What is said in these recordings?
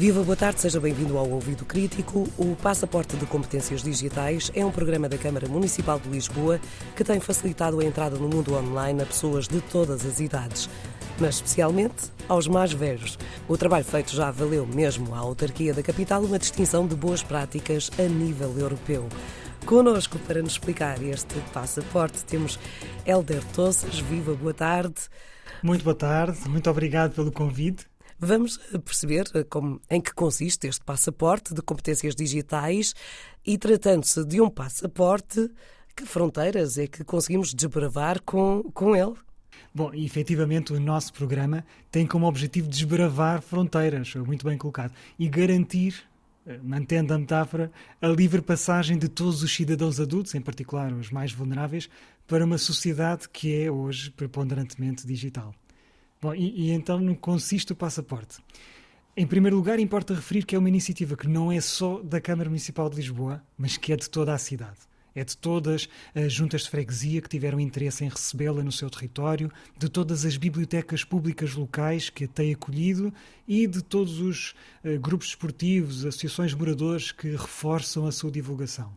Viva, boa tarde, seja bem-vindo ao Ouvido Crítico. O Passaporte de Competências Digitais é um programa da Câmara Municipal de Lisboa que tem facilitado a entrada no mundo online a pessoas de todas as idades, mas especialmente aos mais velhos. O trabalho feito já valeu mesmo à autarquia da capital uma distinção de boas práticas a nível europeu. Conosco para nos explicar este passaporte temos Helder Tossas. Viva, boa tarde. Muito boa tarde, muito obrigado pelo convite. Vamos perceber como, em que consiste este passaporte de competências digitais e, tratando-se de um passaporte, que fronteiras é que conseguimos desbravar com, com ele? Bom, efetivamente o nosso programa tem como objetivo desbravar fronteiras, muito bem colocado, e garantir, eh, mantendo a metáfora, a livre passagem de todos os cidadãos adultos, em particular os mais vulneráveis, para uma sociedade que é hoje preponderantemente digital. Bom, e, e então no consiste o passaporte? Em primeiro lugar, importa referir que é uma iniciativa que não é só da Câmara Municipal de Lisboa, mas que é de toda a cidade. É de todas as juntas de freguesia que tiveram interesse em recebê-la no seu território, de todas as bibliotecas públicas locais que a têm acolhido e de todos os uh, grupos esportivos, associações de moradores que reforçam a sua divulgação.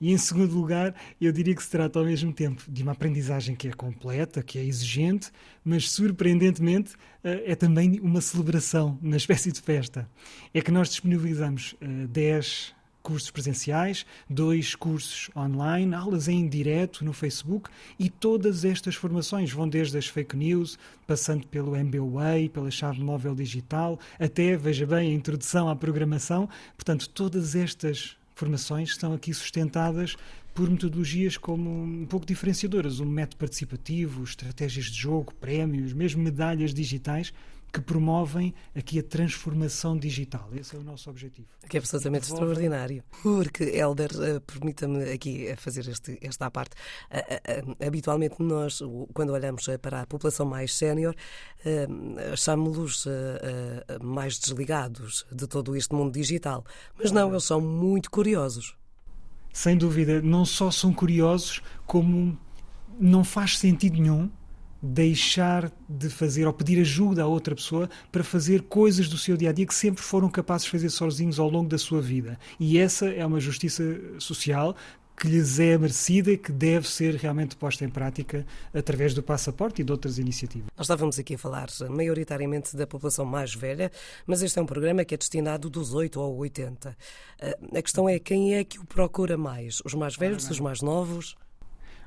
E em segundo lugar, eu diria que se trata ao mesmo tempo de uma aprendizagem que é completa, que é exigente, mas surpreendentemente eh, é também uma celebração, uma espécie de festa. É que nós disponibilizamos 10 eh, cursos presenciais, dois cursos online, aulas em direto no Facebook e todas estas formações vão desde as fake news, passando pelo MBWay, pela chave móvel digital, até, veja bem, a introdução à programação. Portanto, todas estas formações estão aqui sustentadas por metodologias como um pouco diferenciadoras, um método participativo, estratégias de jogo, prémios, mesmo medalhas digitais que promovem aqui a transformação digital. Esse é o nosso objetivo. Que é absolutamente Devolve... extraordinário. Porque, Helder, uh, permita-me aqui fazer este, esta parte. Uh, habitualmente nós, quando olhamos para a população mais sénior, achamos-los mais desligados de todo este mundo digital. Mas não, eles são muito curiosos. Sem dúvida, não só são curiosos, como não faz sentido nenhum deixar de fazer ou pedir ajuda a outra pessoa para fazer coisas do seu dia a dia que sempre foram capazes de fazer sozinhos ao longo da sua vida. E essa é uma justiça social que lhes é merecida e que deve ser realmente posta em prática através do passaporte e de outras iniciativas. Nós estávamos aqui a falar maioritariamente da população mais velha, mas este é um programa que é destinado dos 8 ao 80. Eh, a questão é quem é que o procura mais? Os mais velhos, os mais novos?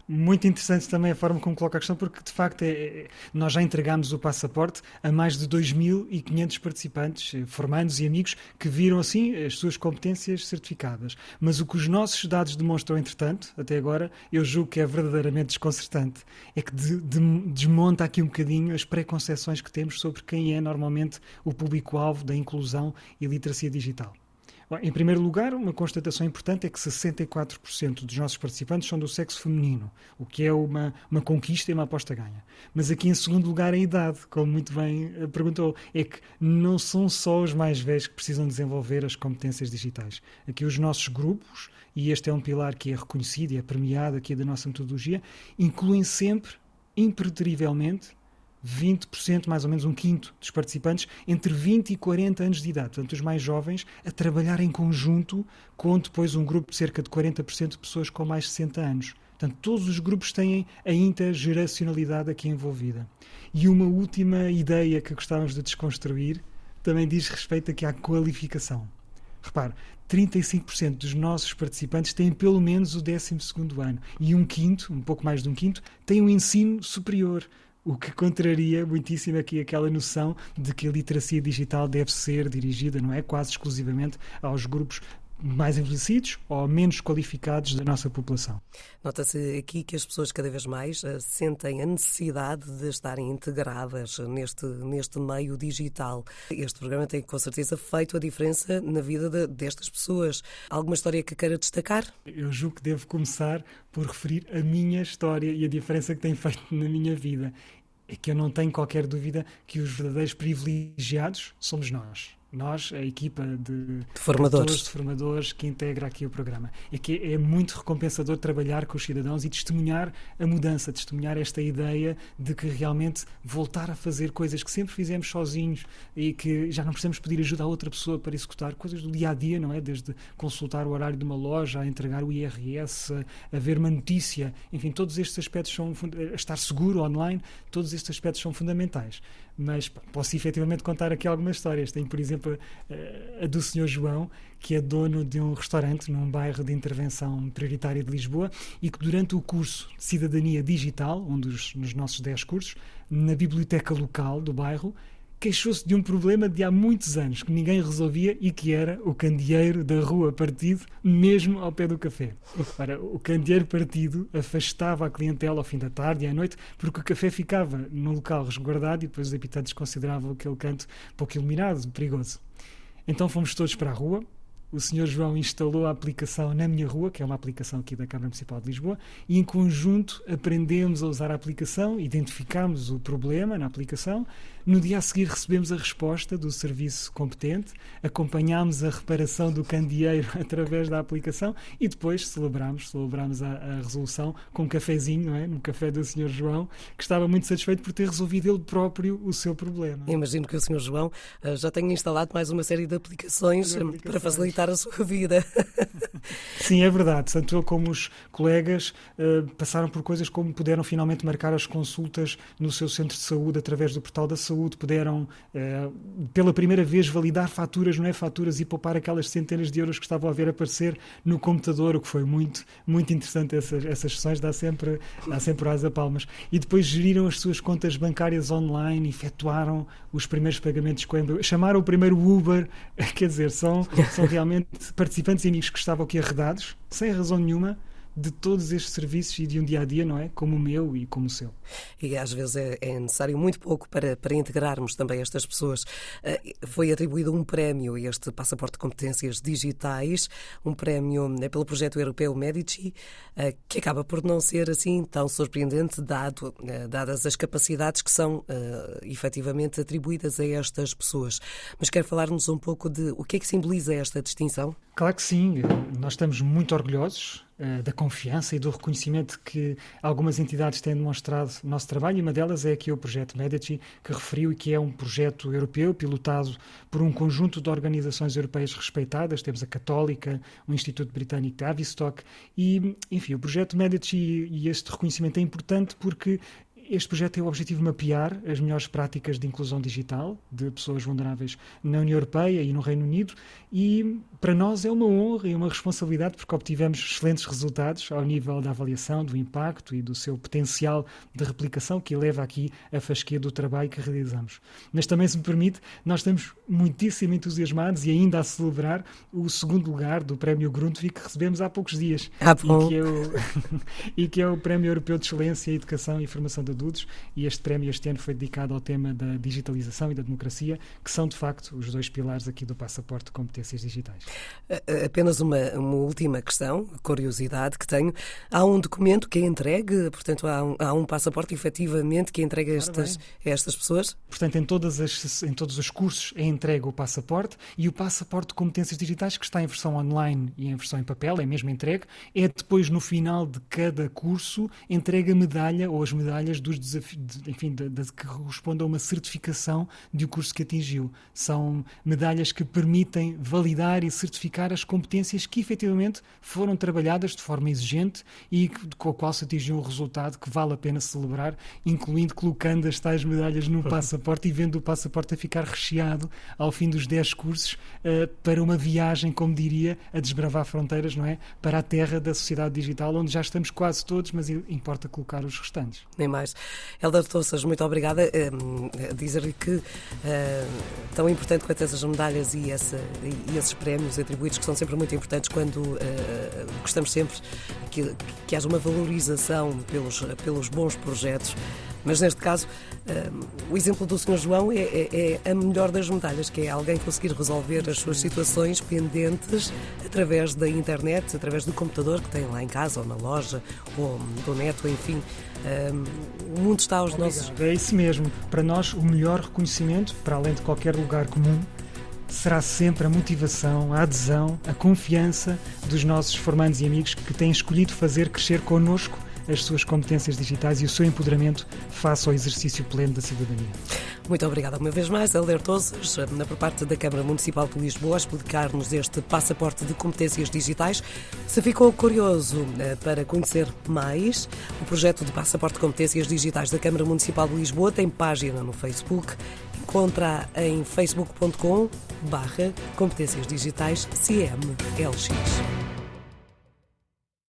Muito interessante também a forma como coloca a questão, porque de facto é, é nós já entregámos o passaporte a mais de 2.500 participantes, eh, formandos e amigos, que viram assim as suas competências certificadas. Mas o que os nossos dados demonstram, entretanto, até agora, eu julgo que é verdadeiramente desconcertante, é que de, de, desmonta aqui um bocadinho as preconceções que temos sobre quem é normalmente o público-alvo da inclusão e literacia digital. Em primeiro lugar, uma constatação importante é que 64% dos nossos participantes são do sexo feminino, o que é uma, uma conquista e uma aposta ganha. Mas aqui, em segundo lugar, a idade, como muito bem eh, perguntou, é que não são só os mais velhos que precisam desenvolver as competências digitais. Aqui os nossos grupos, e este é um pilar que é reconhecido e é premiado aqui da nossa metodologia, incluem sempre, impreterivelmente, 20%, mais ou menos um quinto dos participantes, entre 20 e 40 anos de idade, portanto, os mais jovens, a trabalhar em conjunto com depois um grupo de cerca de 40% de pessoas com mais de 60 anos. Portanto, todos os grupos têm a intergeracionalidade aqui envolvida. E uma última ideia que gostávamos de desconstruir também diz respeito aqui à qualificação. Repare, 35% dos nossos participantes têm pelo menos o 12 ano e um quinto, um pouco mais de um quinto, tem um ensino superior o que contraria muitíssimo aqui aquela noção de que a literacia digital deve ser dirigida, não é? Quase exclusivamente aos grupos mais envelhecidos ou menos qualificados da nossa população. Nota-se aqui que as pessoas cada vez mais uh, sentem a necessidade de estarem integradas neste, neste meio digital. Este programa tem com certeza feito a diferença na vida de, destas pessoas. Alguma história que queira destacar? Eu julgo que devo começar por referir a minha história e a diferença que tem feito na minha vida. É que eu não tenho qualquer dúvida que os verdadeiros privilegiados somos nós nós, a equipa de, de formadores. de formadores que integra aqui o programa. É que é muito recompensador trabalhar com os cidadãos e testemunhar a mudança, testemunhar esta ideia de que realmente voltar a fazer coisas que sempre fizemos sozinhos e que já não precisamos pedir ajuda a outra pessoa para executar, coisas do dia a dia, não é? Desde consultar o horário de uma loja, a entregar o IRS, a ver uma notícia, enfim, todos estes aspectos são estar seguro online, todos estes aspectos são fundamentais mas posso efetivamente contar aqui algumas histórias. Tenho, por exemplo, a do Sr. João, que é dono de um restaurante num bairro de intervenção prioritária de Lisboa e que durante o curso de Cidadania Digital, um dos nos nossos 10 cursos, na biblioteca local do bairro, queixou-se de um problema de há muitos anos que ninguém resolvia e que era o candeeiro da rua partido, mesmo ao pé do café. Ora, o candeeiro partido afastava a clientela ao fim da tarde e à noite porque o café ficava num local resguardado e depois os habitantes consideravam aquele canto pouco iluminado, perigoso. Então fomos todos para a rua, o Sr. João instalou a aplicação na minha rua, que é uma aplicação aqui da Câmara Municipal de Lisboa, e em conjunto aprendemos a usar a aplicação, identificámos o problema na aplicação no dia a seguir recebemos a resposta do serviço competente, acompanhámos a reparação do candeeiro através da aplicação e depois celebramos, celebramos a, a resolução com um cafezinho, não é? no café do Sr. João, que estava muito satisfeito por ter resolvido ele próprio o seu problema. Imagino que o Sr. João uh, já tenha instalado mais uma série de aplicações, de aplicações. para facilitar a sua vida. Sim, é verdade. Tanto eu como os colegas uh, passaram por coisas como puderam finalmente marcar as consultas no seu centro de saúde através do portal da saúde saúde puderam, eh, pela primeira vez, validar faturas, não é faturas, e poupar aquelas centenas de euros que estavam a ver aparecer no computador, o que foi muito, muito interessante. Essas, essas sessões dá sempre, dá sempre asa palmas. E depois geriram as suas contas bancárias online, efetuaram os primeiros pagamentos com chamaram o primeiro Uber, quer dizer, são, são realmente participantes e amigos que estavam aqui arredados, sem razão nenhuma, de todos estes serviços e de um dia a dia, não é? Como o meu e como o seu. E às vezes é, é necessário muito pouco para, para integrarmos também estas pessoas. Uh, foi atribuído um prémio, este passaporte de competências digitais, um prémio né, pelo projeto europeu Medici, uh, que acaba por não ser assim tão surpreendente, dado, uh, dadas as capacidades que são efetivamente atribuídas a estas pessoas. Mas quer falar-nos um pouco de o que é que simboliza esta distinção? Claro que sim, nós estamos muito orgulhosos uh, da confiança e do reconhecimento que algumas entidades têm demonstrado no nosso trabalho, e uma delas é aqui o projeto Medici, que referiu e que é um projeto europeu pilotado por um conjunto de organizações europeias respeitadas, temos a Católica, o Instituto Britânico de Avistock, e, enfim, o projeto Medici e este reconhecimento é importante porque este projeto tem o objetivo de mapear as melhores práticas de inclusão digital de pessoas vulneráveis na União Europeia e no Reino Unido e para nós é uma honra e uma responsabilidade porque obtivemos excelentes resultados ao nível da avaliação do impacto e do seu potencial de replicação que eleva aqui a fasquia do trabalho que realizamos. Mas também, se me permite, nós estamos muitíssimo entusiasmados e ainda a celebrar o segundo lugar do Prémio Grundtvig que recebemos há poucos dias ah, e, que é o, e que é o Prémio Europeu de Excelência, Educação e Formação de e este prémio este ano foi dedicado ao tema da digitalização e da democracia, que são de facto os dois pilares aqui do passaporte de competências digitais. Apenas uma, uma última questão, curiosidade que tenho. Há um documento que é entregue, portanto, há um, há um passaporte efetivamente que é entregue a estas, a estas pessoas? Portanto, em, todas as, em todos os cursos é entregue o passaporte e o passaporte de competências digitais, que está em versão online e em versão em papel, é mesmo entregue, é depois no final de cada curso entregue a medalha ou as medalhas dos desafios, enfim, de, de, que correspondem a uma certificação de o curso que atingiu. São medalhas que permitem validar e certificar as competências que efetivamente foram trabalhadas de forma exigente e com a qual se atingiu um resultado que vale a pena celebrar, incluindo colocando as tais medalhas no passaporte e vendo o passaporte a ficar recheado ao fim dos 10 cursos uh, para uma viagem, como diria, a desbravar fronteiras, não é? Para a terra da sociedade digital, onde já estamos quase todos, mas importa colocar os restantes. Nem mais. Helder Tossas, muito obrigada. Uh, Dizer-lhe que uh, tão importante quanto essas medalhas e, e esses prémios atribuídos, que são sempre muito importantes quando uh, gostamos sempre que, que haja uma valorização pelos, pelos bons projetos. Mas neste caso, o exemplo do Sr. João é, é, é, a melhor das medalhas, que é alguém conseguir resolver as suas situações pendentes através da internet, através do computador que tem lá em casa, ou na loja, ou do neto, enfim. o mundo está aos Obrigado. nossos. É isso mesmo. Para nós, o melhor reconhecimento, para além de qualquer lugar comum, será sempre a motivação, a adesão, a confiança dos nossos formandos e amigos que têm escolhido fazer crescer connosco as suas competências digitais e o seu empoderamento face ao exercício pleno da cidadania. Muito obrigada uma vez mais, Helder Tozes, por parte da Câmara Municipal de Lisboa, a explicar-nos este passaporte de competências digitais. Se ficou curioso eh, para conhecer mais, o projeto de passaporte de competências digitais da Câmara Municipal de Lisboa tem página no Facebook. Encontra em facebook.com barra competências digitais CMLX.